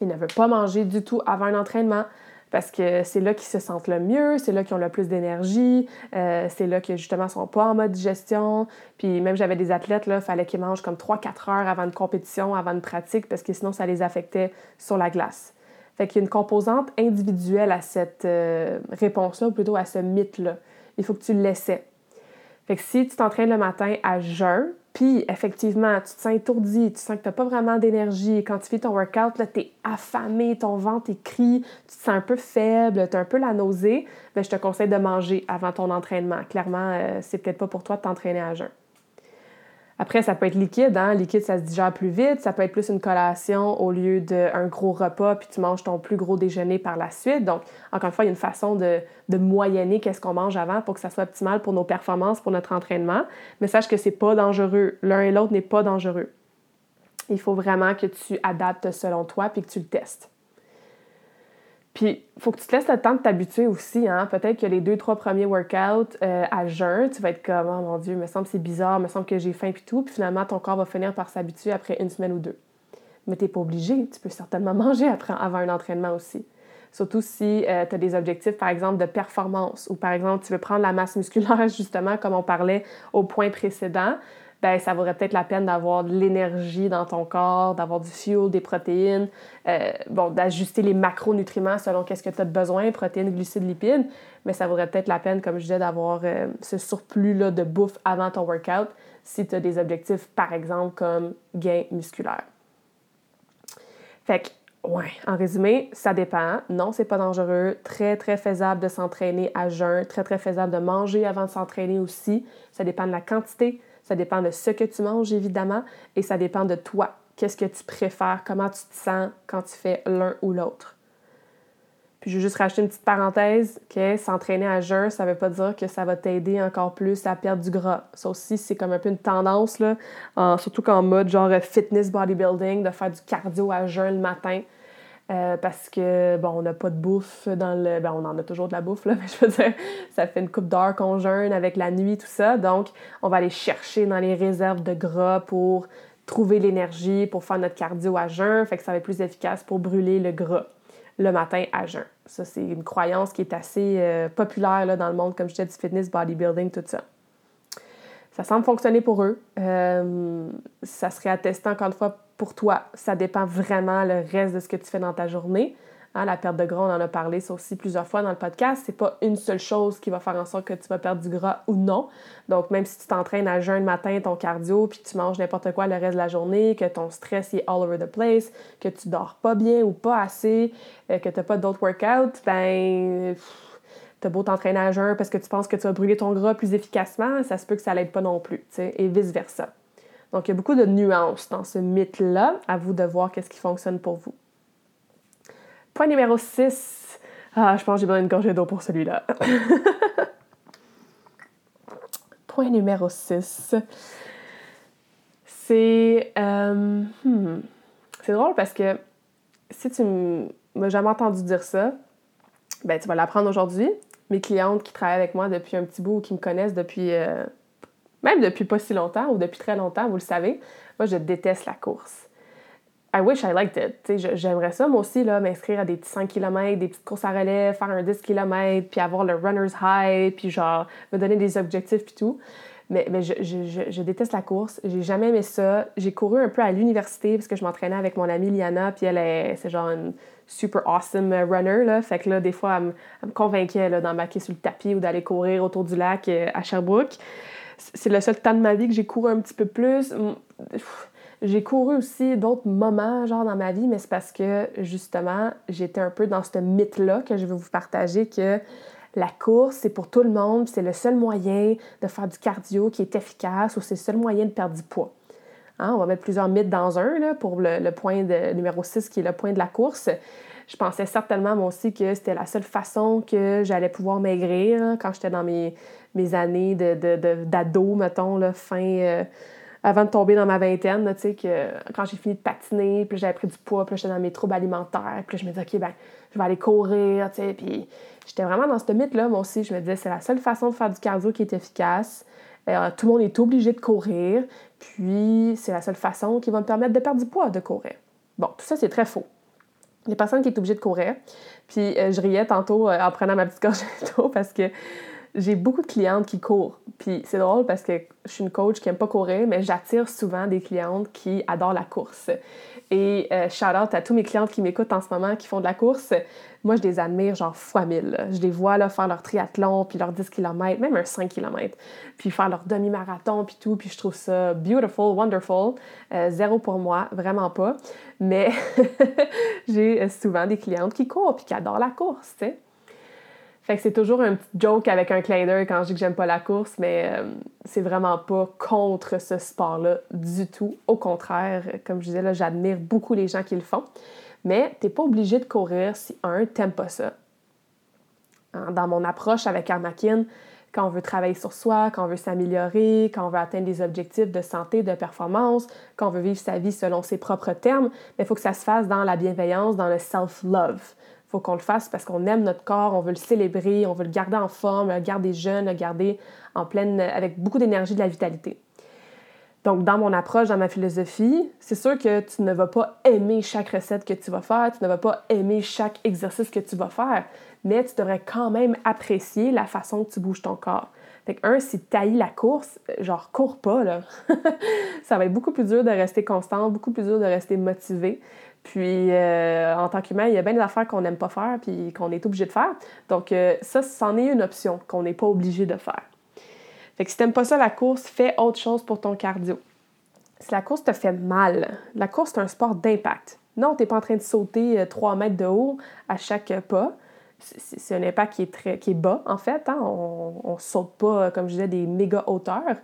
ils ne veulent pas manger du tout avant un entraînement parce que c'est là qu'ils se sentent le mieux, c'est là qu'ils ont le plus d'énergie, euh, c'est là que justement ils sont pas en mode digestion. Puis même j'avais des athlètes, là, fallait qu'ils mangent comme 3-4 heures avant une compétition, avant une pratique, parce que sinon ça les affectait sur la glace. Fait qu'il y a une composante individuelle à cette euh, réponse-là, ou plutôt à ce mythe-là. Il faut que tu l'essaies. Fait que si tu t'entraînes le matin à jeun, puis effectivement, tu te sens étourdi, tu sens que tu n'as pas vraiment d'énergie, quand tu fais ton workout, tu es affamé, ton ventre est tu te sens un peu faible, tu as un peu la nausée, bien, je te conseille de manger avant ton entraînement. Clairement, euh, c'est peut-être pas pour toi de t'entraîner à jeun. Après, ça peut être liquide, hein? Liquide, ça se digère plus vite. Ça peut être plus une collation au lieu d'un gros repas, puis tu manges ton plus gros déjeuner par la suite. Donc, encore une fois, il y a une façon de, de moyenner qu'est-ce qu'on mange avant pour que ça soit optimal pour nos performances, pour notre entraînement. Mais sache que c'est pas dangereux. L'un et l'autre n'est pas dangereux. Il faut vraiment que tu adaptes selon toi puis que tu le testes. Puis, il faut que tu te laisses le temps de t'habituer aussi. Hein? Peut-être que les deux, trois premiers workouts euh, à jeun, tu vas être comme Oh mon Dieu, me semble c'est bizarre, me semble que j'ai faim puis tout. Puis finalement, ton corps va finir par s'habituer après une semaine ou deux. Mais tu n'es pas obligé. Tu peux certainement manger après, avant un entraînement aussi. Surtout si euh, tu as des objectifs, par exemple, de performance ou par exemple, tu veux prendre la masse musculaire, justement, comme on parlait au point précédent ben ça vaudrait peut-être la peine d'avoir de l'énergie dans ton corps, d'avoir du fuel, des protéines, euh, bon, d'ajuster les macronutriments selon qu'est-ce que tu as besoin, protéines, glucides, lipides, mais ça vaudrait peut-être la peine, comme je disais, d'avoir euh, ce surplus-là de bouffe avant ton workout si tu as des objectifs, par exemple, comme gain musculaire. Fait que Ouais, en résumé, ça dépend. Non, c'est pas dangereux. Très, très faisable de s'entraîner à jeun. Très, très faisable de manger avant de s'entraîner aussi. Ça dépend de la quantité. Ça dépend de ce que tu manges, évidemment. Et ça dépend de toi. Qu'est-ce que tu préfères? Comment tu te sens quand tu fais l'un ou l'autre? Puis je vais juste rajouter une petite parenthèse, que s'entraîner à jeun, ça veut pas dire que ça va t'aider encore plus à perdre du gras. Ça aussi, c'est comme un peu une tendance, là, surtout qu'en mode genre fitness bodybuilding, de faire du cardio à jeun le matin. Euh, parce que, bon, on n'a pas de bouffe dans le... Ben, on en a toujours de la bouffe, là, mais je veux dire, ça fait une coupe d'heure qu'on jeûne avec la nuit, tout ça. Donc, on va aller chercher dans les réserves de gras pour trouver l'énergie, pour faire notre cardio à jeun. Fait que ça va être plus efficace pour brûler le gras le matin à jeun. Ça, c'est une croyance qui est assez euh, populaire là, dans le monde, comme je disais, du fitness, bodybuilding, tout ça. Ça semble fonctionner pour eux. Euh, ça serait attesté encore une fois pour toi. Ça dépend vraiment le reste de ce que tu fais dans ta journée. Hein, la perte de gras, on en a parlé ça aussi plusieurs fois dans le podcast. C'est pas une seule chose qui va faire en sorte que tu vas perdre du gras ou non. Donc, même si tu t'entraînes à jeun le matin, ton cardio, puis tu manges n'importe quoi le reste de la journée, que ton stress est all over the place, que tu dors pas bien ou pas assez, euh, que tu n'as pas d'autres workouts, ben. T'as beau t'entraîner à jeun parce que tu penses que tu vas brûler ton gras plus efficacement, ça se peut que ça l'aide pas non plus, et vice-versa. Donc, il y a beaucoup de nuances dans ce mythe-là. À vous de voir qu'est-ce qui fonctionne pour vous. Point numéro 6. Ah, je pense que j'ai besoin d'une gorgée d'eau pour celui-là. Point numéro 6. C'est. Euh, hmm, c'est drôle parce que si tu m'as jamais entendu dire ça, ben tu vas l'apprendre aujourd'hui. Mes clientes qui travaillent avec moi depuis un petit bout ou qui me connaissent depuis. Euh, même depuis pas si longtemps ou depuis très longtemps, vous le savez, moi je déteste la course. I wish I liked it. J'aimerais ça, moi aussi, m'inscrire à des petits 5 km, des petites courses à relais, faire un 10 km, puis avoir le runner's high, puis genre me donner des objectifs, puis tout. Mais, mais je, je, je, déteste la course. J'ai jamais aimé ça. J'ai couru un peu à l'université parce que je m'entraînais avec mon amie Liana, puis elle, est, c'est genre une super awesome runner. Là. Fait que là, des fois, elle me, convainquait là, d'embarquer sur le tapis ou d'aller courir autour du lac euh, à Sherbrooke. C'est le seul temps de ma vie que j'ai couru un petit peu plus. J'ai couru aussi d'autres moments, genre dans ma vie, mais c'est parce que justement, j'étais un peu dans ce mythe-là que je veux vous partager que la course, c'est pour tout le monde, c'est le seul moyen de faire du cardio qui est efficace ou c'est le seul moyen de perdre du poids. Hein, on va mettre plusieurs mythes dans un là, pour le, point de, numéro 6 qui est le point de la course. Je pensais certainement moi aussi que c'était la seule façon que j'allais pouvoir maigrir hein, quand j'étais dans mes, années d'ado, de, mettons, là, fin. Euh, avant de tomber dans ma vingtaine, sais, que quand j'ai fini de patiner, puis j'avais pris du poids, puis j'étais dans mes troubles alimentaires, puis je me disais, OK, ben, je vais aller courir, tu sais, puis j'étais vraiment dans ce mythe-là, moi aussi. Je me disais, c'est la seule façon de faire du cardio qui est efficace. Euh, tout le monde est obligé de courir, puis c'est la seule façon qui va me permettre de perdre du poids, de courir. Bon, tout ça, c'est très faux. Il y a personne qui est obligé de courir. Puis euh, je riais tantôt euh, en prenant ma petite gorgée parce que j'ai beaucoup de clientes qui courent. Puis c'est drôle parce que je suis une coach qui aime pas courir, mais j'attire souvent des clientes qui adorent la course. Et euh, shout out à tous mes clientes qui m'écoutent en ce moment, qui font de la course. Moi, je les admire genre fois mille. Je les vois là, faire leur triathlon, puis leur 10 km, même un 5 km, puis faire leur demi-marathon, puis tout. Puis je trouve ça beautiful, wonderful. Euh, zéro pour moi, vraiment pas. Mais j'ai souvent des clientes qui courent, puis qui adorent la course, tu sais. Fait que c'est toujours un petit joke avec un clin quand je dis que j'aime pas la course, mais euh, c'est vraiment pas contre ce sport-là du tout. Au contraire, comme je disais, là, j'admire beaucoup les gens qui le font. Mais t'es pas obligé de courir si, un, t'aimes pas ça. Hein, dans mon approche avec Armakin, quand on veut travailler sur soi, quand on veut s'améliorer, quand on veut atteindre des objectifs de santé, de performance, quand on veut vivre sa vie selon ses propres termes, il faut que ça se fasse dans la bienveillance, dans le self-love faut qu'on le fasse parce qu'on aime notre corps, on veut le célébrer, on veut le garder en forme, le garder jeune, le garder en pleine, avec beaucoup d'énergie, de la vitalité. Donc, dans mon approche, dans ma philosophie, c'est sûr que tu ne vas pas aimer chaque recette que tu vas faire, tu ne vas pas aimer chaque exercice que tu vas faire, mais tu devrais quand même apprécier la façon que tu bouges ton corps. Fait que, un, si tu la course, genre, cours pas, là. ça va être beaucoup plus dur de rester constant, beaucoup plus dur de rester motivé. Puis, euh, en tant qu'humain, il y a bien des affaires qu'on n'aime pas faire puis qu'on est obligé de faire. Donc, euh, ça, c'en est une option qu'on n'est pas obligé de faire. Fait que si t'aimes pas ça, la course, fais autre chose pour ton cardio. Si la course te fait mal, la course, c'est un sport d'impact. Non, tu n'es pas en train de sauter 3 mètres de haut à chaque pas. C'est un impact qui est, très, qui est bas, en fait. Hein. On ne saute pas, comme je disais, des méga hauteurs,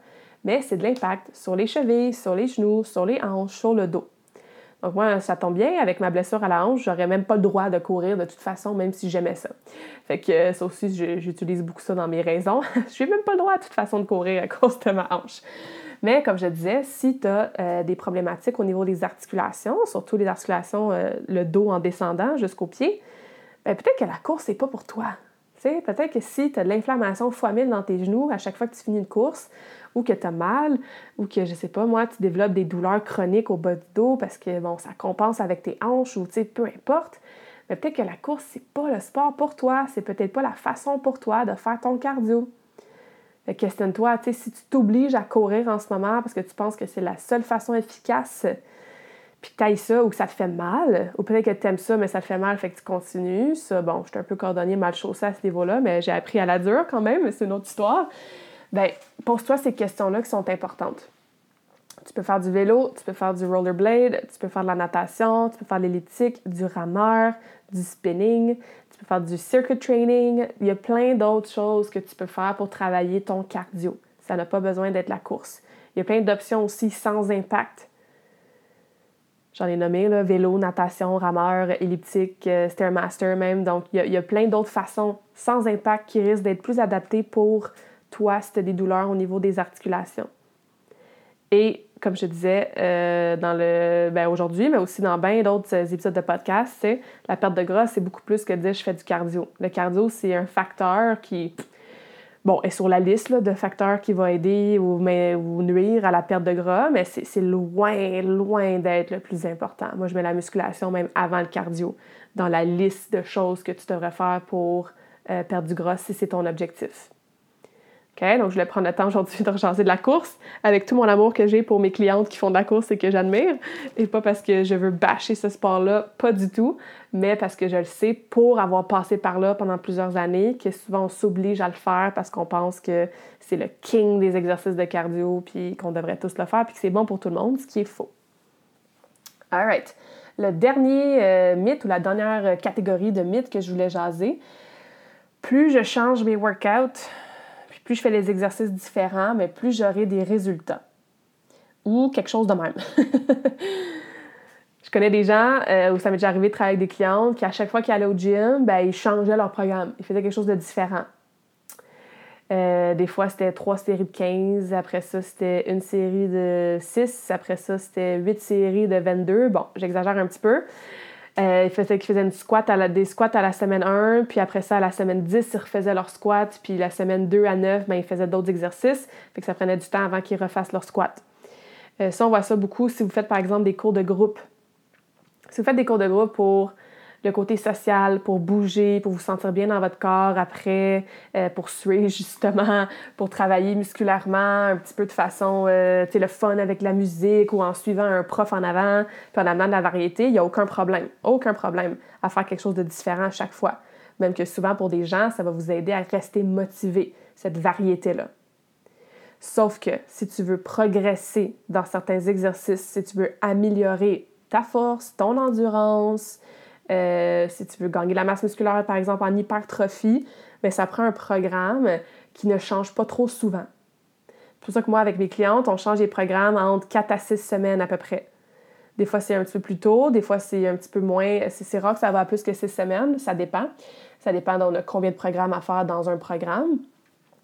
mais c'est de l'impact sur les chevilles, sur les genoux, sur les hanches, sur le dos. Donc moi, ça tombe bien, avec ma blessure à la hanche, j'aurais même pas le droit de courir de toute façon, même si j'aimais ça. Fait que euh, ça aussi, j'utilise beaucoup ça dans mes raisons. Je n'ai même pas le droit de toute façon de courir à cause de ma hanche. Mais comme je disais, si tu as euh, des problématiques au niveau des articulations, surtout les articulations, euh, le dos en descendant jusqu'au pied, ben, peut-être que la course, n'est pas pour toi. Peut-être que si tu as de l'inflammation fois mille dans tes genoux à chaque fois que tu finis une course, ou que tu as mal, ou que, je sais pas, moi, tu développes des douleurs chroniques au bas du dos parce que, bon, ça compense avec tes hanches ou, tu sais, peu importe. Mais peut-être que la course, c'est pas le sport pour toi, c'est peut-être pas la façon pour toi de faire ton cardio. Questionne-toi, tu sais, si tu t'obliges à courir en ce moment parce que tu penses que c'est la seule façon efficace, puis que tu ça ou que ça te fait mal, ou peut-être que tu aimes ça, mais ça te fait mal, fait que tu continues. Ça, bon, je suis un peu cordonnier mal chaussé à ce niveau-là, mais j'ai appris à la dure quand même, c'est une autre histoire ben pose-toi ces questions-là qui sont importantes. Tu peux faire du vélo, tu peux faire du rollerblade, tu peux faire de la natation, tu peux faire de l'elliptique, du rameur, du spinning, tu peux faire du circuit training. Il y a plein d'autres choses que tu peux faire pour travailler ton cardio. Ça n'a pas besoin d'être la course. Il y a plein d'options aussi sans impact. J'en ai nommé, vélo, natation, rameur, elliptique, euh, stairmaster même. Donc, il y a plein d'autres façons sans impact qui risquent d'être plus adaptées pour toi si tu as des douleurs au niveau des articulations. Et comme je disais euh, dans le ben aujourd'hui, mais aussi dans bien d'autres épisodes de podcast, c'est la perte de gras, c'est beaucoup plus que de dire je fais du cardio. Le cardio, c'est un facteur qui bon, est sur la liste de facteurs qui va aider ou, mais, ou nuire à la perte de gras, mais c'est loin, loin d'être le plus important. Moi, je mets la musculation même avant le cardio dans la liste de choses que tu devrais faire pour euh, perdre du gras si c'est ton objectif. Donc, je vais prendre le temps aujourd'hui de rejaser de la course avec tout mon amour que j'ai pour mes clientes qui font de la course et que j'admire. Et pas parce que je veux bâcher ce sport-là, pas du tout, mais parce que je le sais pour avoir passé par là pendant plusieurs années, que souvent on s'oblige à le faire parce qu'on pense que c'est le king des exercices de cardio, puis qu'on devrait tous le faire, puis que c'est bon pour tout le monde, ce qui est faux. All right. Le dernier euh, mythe ou la dernière catégorie de mythes que je voulais jaser, plus je change mes workouts, plus je fais les exercices différents, mais plus j'aurai des résultats. Ou quelque chose de même. je connais des gens euh, où ça m'est déjà arrivé de travailler avec des clientes qui, à chaque fois qu'ils allaient au gym, ben, ils changeaient leur programme. Ils faisaient quelque chose de différent. Euh, des fois, c'était trois séries de 15. Après ça, c'était une série de 6. Après ça, c'était huit séries de 22. Bon, j'exagère un petit peu. Euh, ils, faisaient, une squat à la, des squats à la semaine 1, puis après ça, à la semaine 10, ils refaisaient leur squat, puis la semaine 2 à 9, ben, ils faisaient d'autres exercices. Fait que ça prenait du temps avant qu'ils refassent leur squat. Euh, ça, on voit ça beaucoup si vous faites, par exemple, des cours de groupe. Si vous faites des cours de groupe pour le côté social, pour bouger, pour vous sentir bien dans votre corps après, euh, pour suer justement, pour travailler musculairement un petit peu de façon, euh, tu sais, le fun avec la musique ou en suivant un prof en avant, puis en amenant de la variété, il n'y a aucun problème, aucun problème à faire quelque chose de différent à chaque fois. Même que souvent pour des gens, ça va vous aider à rester motivé, cette variété-là. Sauf que si tu veux progresser dans certains exercices, si tu veux améliorer ta force, ton endurance, euh, si tu veux gagner la masse musculaire, par exemple, en hypertrophie, mais ben, ça prend un programme qui ne change pas trop souvent. C'est pour ça que moi, avec mes clientes, on change les programmes entre 4 à 6 semaines à peu près. Des fois, c'est un petit peu plus tôt, des fois, c'est un petit peu moins. C'est rare que ça va plus que 6 semaines, ça dépend. Ça dépend de combien de programmes à faire dans un programme.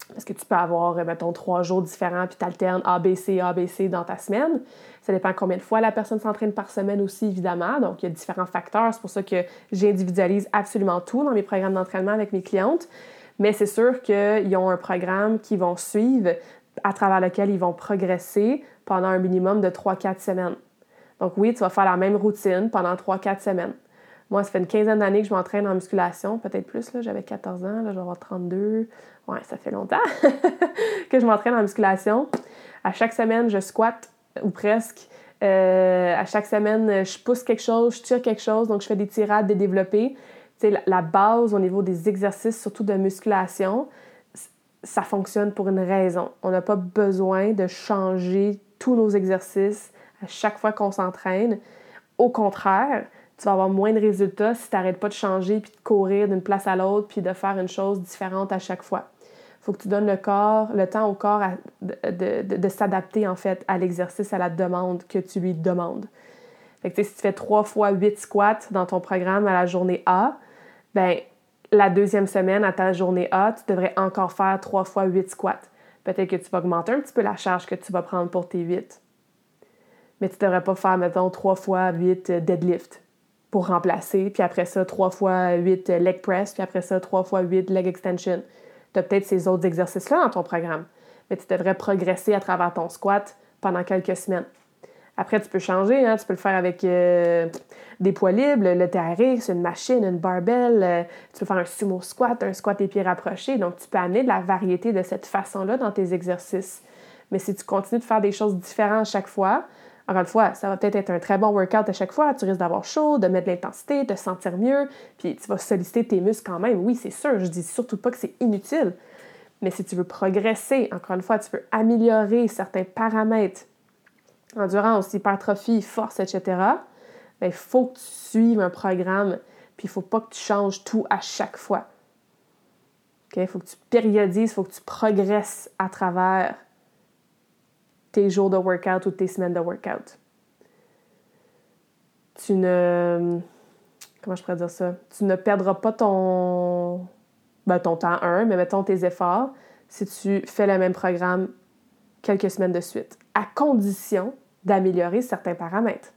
Parce que tu peux avoir, mettons, trois jours différents, puis tu alternes ABC, ABC dans ta semaine? Ça dépend combien de fois la personne s'entraîne par semaine aussi, évidemment. Donc, il y a différents facteurs. C'est pour ça que j'individualise absolument tout dans mes programmes d'entraînement avec mes clientes. Mais c'est sûr qu'ils ont un programme qu'ils vont suivre à travers lequel ils vont progresser pendant un minimum de 3-4 semaines. Donc oui, tu vas faire la même routine pendant 3-4 semaines. Moi, ça fait une quinzaine d'années que je m'entraîne en musculation, peut-être plus. J'avais 14 ans, là, je vais avoir 32. Ouais, ça fait longtemps que je m'entraîne en musculation. À chaque semaine, je squatte ou presque. Euh, à chaque semaine, je pousse quelque chose, je tire quelque chose, donc je fais des tirades, des développés. Tu sais, la base au niveau des exercices, surtout de musculation, ça fonctionne pour une raison. On n'a pas besoin de changer tous nos exercices à chaque fois qu'on s'entraîne. Au contraire, tu vas avoir moins de résultats si tu n'arrêtes pas de changer, puis de courir d'une place à l'autre, puis de faire une chose différente à chaque fois. Faut que tu donnes le corps, le temps au corps de, s'adapter en fait à l'exercice, à la demande que tu lui demandes. Si tu fais trois fois huit squats dans ton programme à la journée A, ben la deuxième semaine à ta journée A, tu devrais encore faire trois fois huit squats. Peut-être que tu vas augmenter un petit peu la charge que tu vas prendre pour tes 8. Mais tu ne devrais pas faire, mettons, trois fois 8 deadlift pour remplacer, puis après ça, trois fois 8 leg press, puis après ça, trois fois 8 leg extension. Tu as peut-être ces autres exercices-là dans ton programme, mais tu devrais progresser à travers ton squat pendant quelques semaines. Après, tu peux changer, hein? tu peux le faire avec euh, des poids libres, le TRX, une machine, une barbell, euh, tu peux faire un sumo squat, un squat et pieds rapprochés. Donc, tu peux amener de la variété de cette façon-là dans tes exercices. Mais si tu continues de faire des choses différentes chaque fois, encore une fois, ça va peut-être être un très bon workout à chaque fois. Tu risques d'avoir chaud, de mettre de l'intensité, de sentir mieux, puis tu vas solliciter tes muscles quand même. Oui, c'est sûr, je dis surtout pas que c'est inutile. Mais si tu veux progresser, encore une fois, tu veux améliorer certains paramètres, endurance, hypertrophie, force, etc., il faut que tu suives un programme, puis il faut pas que tu changes tout à chaque fois. Il faut que tu périodises, il faut que tu progresses à travers tes jours de workout ou tes semaines de workout. Tu ne. Comment je pourrais dire ça? Tu ne perdras pas ton, ben, ton temps, un, mais mettons tes efforts si tu fais le même programme quelques semaines de suite, à condition d'améliorer certains paramètres.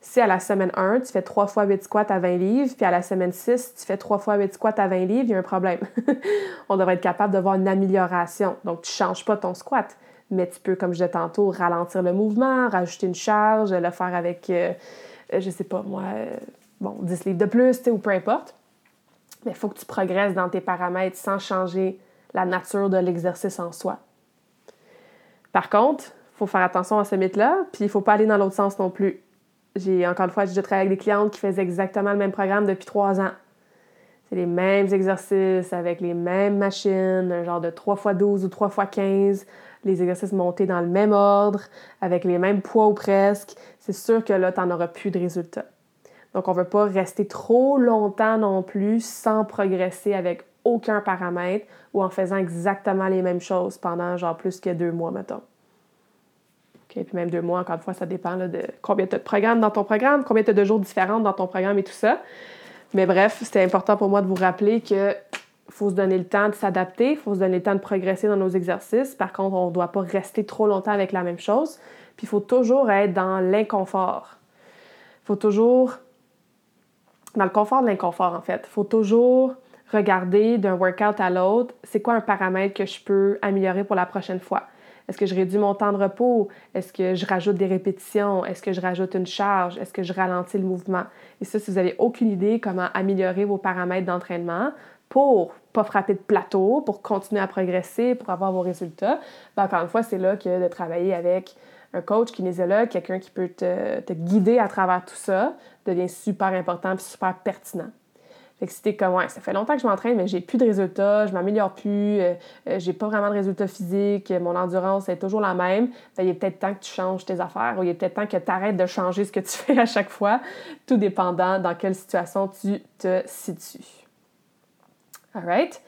Si à la semaine 1, tu fais 3 fois 8 squats à 20 livres, puis à la semaine 6, tu fais 3 fois 8 squats à 20 livres, il y a un problème. On devrait être capable de voir une amélioration. Donc, tu ne changes pas ton squat, mais tu peux, comme je disais tantôt, ralentir le mouvement, rajouter une charge, le faire avec, je euh, je sais pas moi, euh, bon, 10 livres de plus, ou peu importe. Mais il faut que tu progresses dans tes paramètres sans changer la nature de l'exercice en soi. Par contre, il faut faire attention à ce mythe-là, puis il faut pas aller dans l'autre sens non plus. J'ai encore une fois, j'ai déjà avec des clientes qui faisaient exactement le même programme depuis trois ans. C'est les mêmes exercices avec les mêmes machines, un genre de 3 x 12 ou 3 x 15, les exercices montés dans le même ordre, avec les mêmes poids ou presque. C'est sûr que là, tu n'en auras plus de résultats. Donc, on ne veut pas rester trop longtemps non plus sans progresser avec aucun paramètre ou en faisant exactement les mêmes choses pendant genre plus que deux mois, mettons. Puis même deux mois, encore une fois, ça dépend de combien tu as de programmes dans ton programme, combien tu as de jours différents dans ton programme et tout ça. Mais bref, c'était important pour moi de vous rappeler que faut se donner le temps de s'adapter, il faut se donner le temps de progresser dans nos exercices. Par contre, on ne doit pas rester trop longtemps avec la même chose. Puis il faut toujours être dans l'inconfort. Il faut toujours, dans le confort de l'inconfort en fait, il faut toujours regarder d'un workout à l'autre, c'est quoi un paramètre que je peux améliorer pour la prochaine fois? Est-ce que je réduis mon temps de repos? Est-ce que je rajoute des répétitions? Est-ce que je rajoute une charge? Est-ce que je ralentis le mouvement? Et ça, si vous n'avez aucune idée comment améliorer vos paramètres d'entraînement pour pas frapper de plateau, pour continuer à progresser, pour avoir vos résultats, ben encore une fois, c'est là que de travailler avec un coach, kinésiologue, quelqu'un qui peut te, guider à travers tout ça, devient super important et super pertinent. Fait que si comme, ouais, ça fait longtemps que je m'entraîne, mais j'ai plus de résultats, je m'améliore plus, euh, euh, j'ai pas vraiment de résultats physiques, mon endurance est toujours la même, ben, il est peut-être temps que tu changes tes affaires ou il est peut-être temps que tu arrêtes de changer ce que tu fais à chaque fois, tout dépendant dans quelle situation tu te situes. Alright?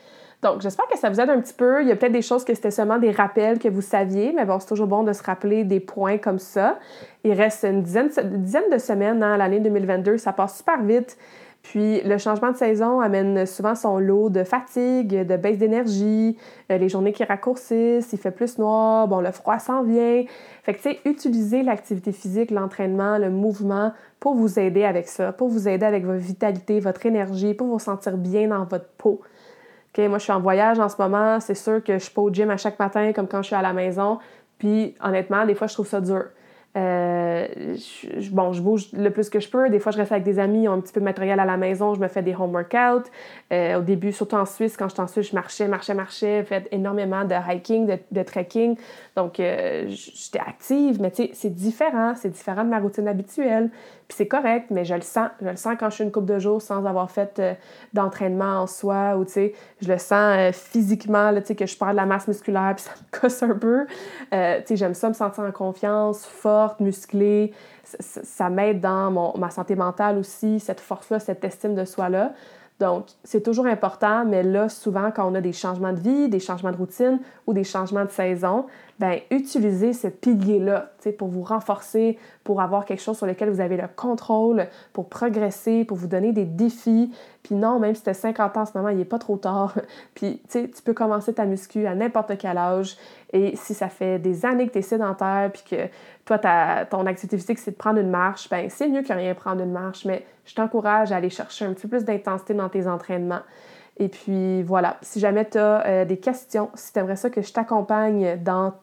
Donc, j'espère que ça vous aide un petit peu. Il y a peut-être des choses que c'était seulement des rappels que vous saviez, mais bon, c'est toujours bon de se rappeler des points comme ça. Il reste une dizaine, de semaines dans l'année 2022. Ça passe super vite. Puis le changement de saison amène souvent son lot de fatigue, de baisse d'énergie, euh, les journées qui raccourcissent, il fait plus noir, bon, le froid s'en vient. Fait que, tu sais, utilisez l'activité physique, l'entraînement, le mouvement pour vous aider avec ça, pour vous aider avec votre vitalité, votre énergie, pour vous sentir bien dans votre peau. Moi, je suis en voyage en ce moment, c'est sûr que je suis pas au gym à chaque matin comme quand je suis à la maison. Puis, honnêtement, des fois, je trouve ça dur. Euh, bon, je bouge le plus que je peux. Des fois, je reste avec des amis, ils ont un petit peu de matériel à la maison, je me fais des home workouts. Euh, au début, surtout en Suisse, quand j'étais en Suisse, je marchais, marchais, marchais, fait énormément de hiking, de, de trekking. Donc, euh, j'étais active, mais tu sais, c'est différent. C'est différent de ma routine habituelle. Puis c'est correct, mais je le sens. Je le sens quand je suis une coupe de jours sans avoir fait euh, d'entraînement en soi ou, tu sais, je le sens euh, physiquement, tu sais, que je perds de la masse musculaire puis ça me casse un peu. tu sais, j'aime ça me sentir en confiance, forte musclée. Ça, m'aide dans ma santé mentale aussi, cette force-là, cette estime de soi-là. Donc, c'est toujours important, mais là, souvent, quand on a des changements de vie, des changements de routine ou des changements de saison, ben utilisez ce pilier-là pour vous renforcer, pour avoir quelque chose sur lequel vous avez le contrôle, pour progresser, pour vous donner des défis. Puis non, même si tu as 50 ans en ce moment, il n'est pas trop tard. Puis tu peux commencer ta muscu à n'importe quel âge. Et si ça fait des années que tu es sédentaire, puis que toi, ton activité physique, c'est de prendre une marche, ben c'est mieux que rien prendre une marche. Mais je t'encourage à aller chercher un petit peu plus d'intensité dans tes entraînements. Et puis voilà, si jamais tu as euh, des questions, si tu aimerais ça que je t'accompagne dans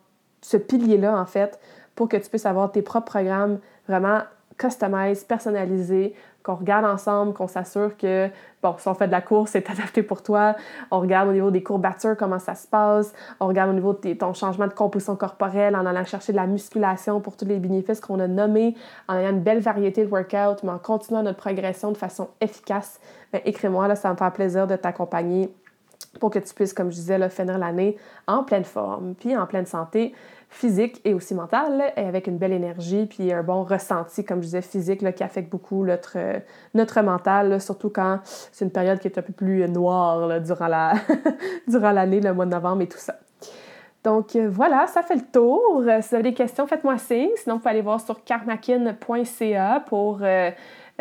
ce pilier-là, en fait, pour que tu puisses avoir tes propres programmes vraiment customisés, personnalisés, qu'on regarde ensemble, qu'on s'assure que, bon, si on fait de la course, c'est adapté pour toi. On regarde au niveau des courbatures, comment ça se passe. On regarde au niveau de ton changement de composition corporelle, en allant chercher de la musculation pour tous les bénéfices qu'on a nommés, en ayant une belle variété de workouts, mais en continuant notre progression de façon efficace. Ben, écris-moi, là, ça me fait plaisir de t'accompagner pour que tu puisses, comme je disais, finir l'année en pleine forme, puis en pleine santé physique et aussi mentale, et avec une belle énergie, puis un bon ressenti, comme je disais, physique, qui affecte beaucoup notre, notre mental, surtout quand c'est une période qui est un peu plus noire durant, la durant l'année, le mois de novembre et tout ça. Donc euh, voilà, ça fait le tour. Si vous avez des questions, faites-moi signe. Sinon, vous pouvez aller voir sur karmakin.ca pour euh,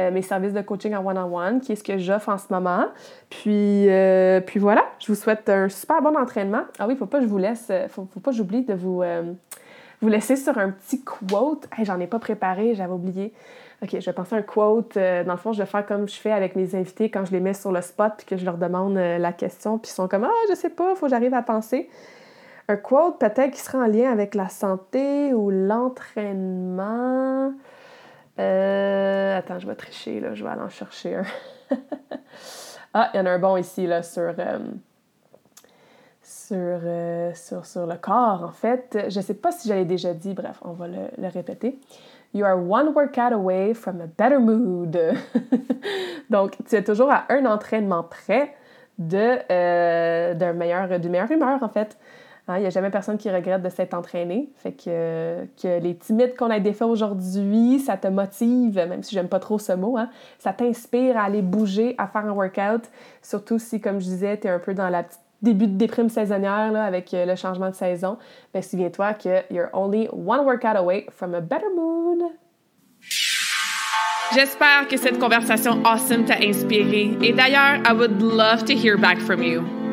euh, mes services de coaching en one-on-one, qui est ce que j'offre en ce moment. Puis, euh, puis voilà, je vous souhaite un super bon entraînement. Ah oui, faut pas que je vous laisse, euh, faut, faut pas que j'oublie de vous, vous laisser sur un petit quote. J'en ai pas préparé, j'avais oublié. OK, je vais penser à un quote. dans le fond, je vais faire comme je fais avec mes invités quand je les mets sur le spot puis que je leur demande la question, puis ils sont comme Ah, je sais pas, faut que j'arrive à penser. Un quote peut-être qui sera en lien avec la santé ou l'entraînement. Euh, attends, je vais tricher, là. Je vais aller en chercher un. ah, il y en a un bon ici, là, sur, euh, euh, sur, sur, le corps, en fait. Je ne sais pas si j'avais déjà dit, bref, on va le, le, répéter. You are one workout away from a better mood. Donc, tu es toujours à un entraînement près de, d'un meilleur, d'une meilleure humeur, en fait. Hein, il n'y a jamais personne qui regrette de s'être entraîné. Fait que, que les timides qu'on a défaits aujourd'hui, ça te motive, même si j'aime pas trop ce mot, hein, ça t'inspire à aller bouger, à faire un workout. Surtout si, comme je disais, tu es un peu dans la début de déprime saisonnière là, avec euh, le changement de saison. Mais souviens-toi que you're only one workout away from a better mood. J'espère que cette conversation awesome t'a inspiré. Et d'ailleurs, I would love to hear back from you.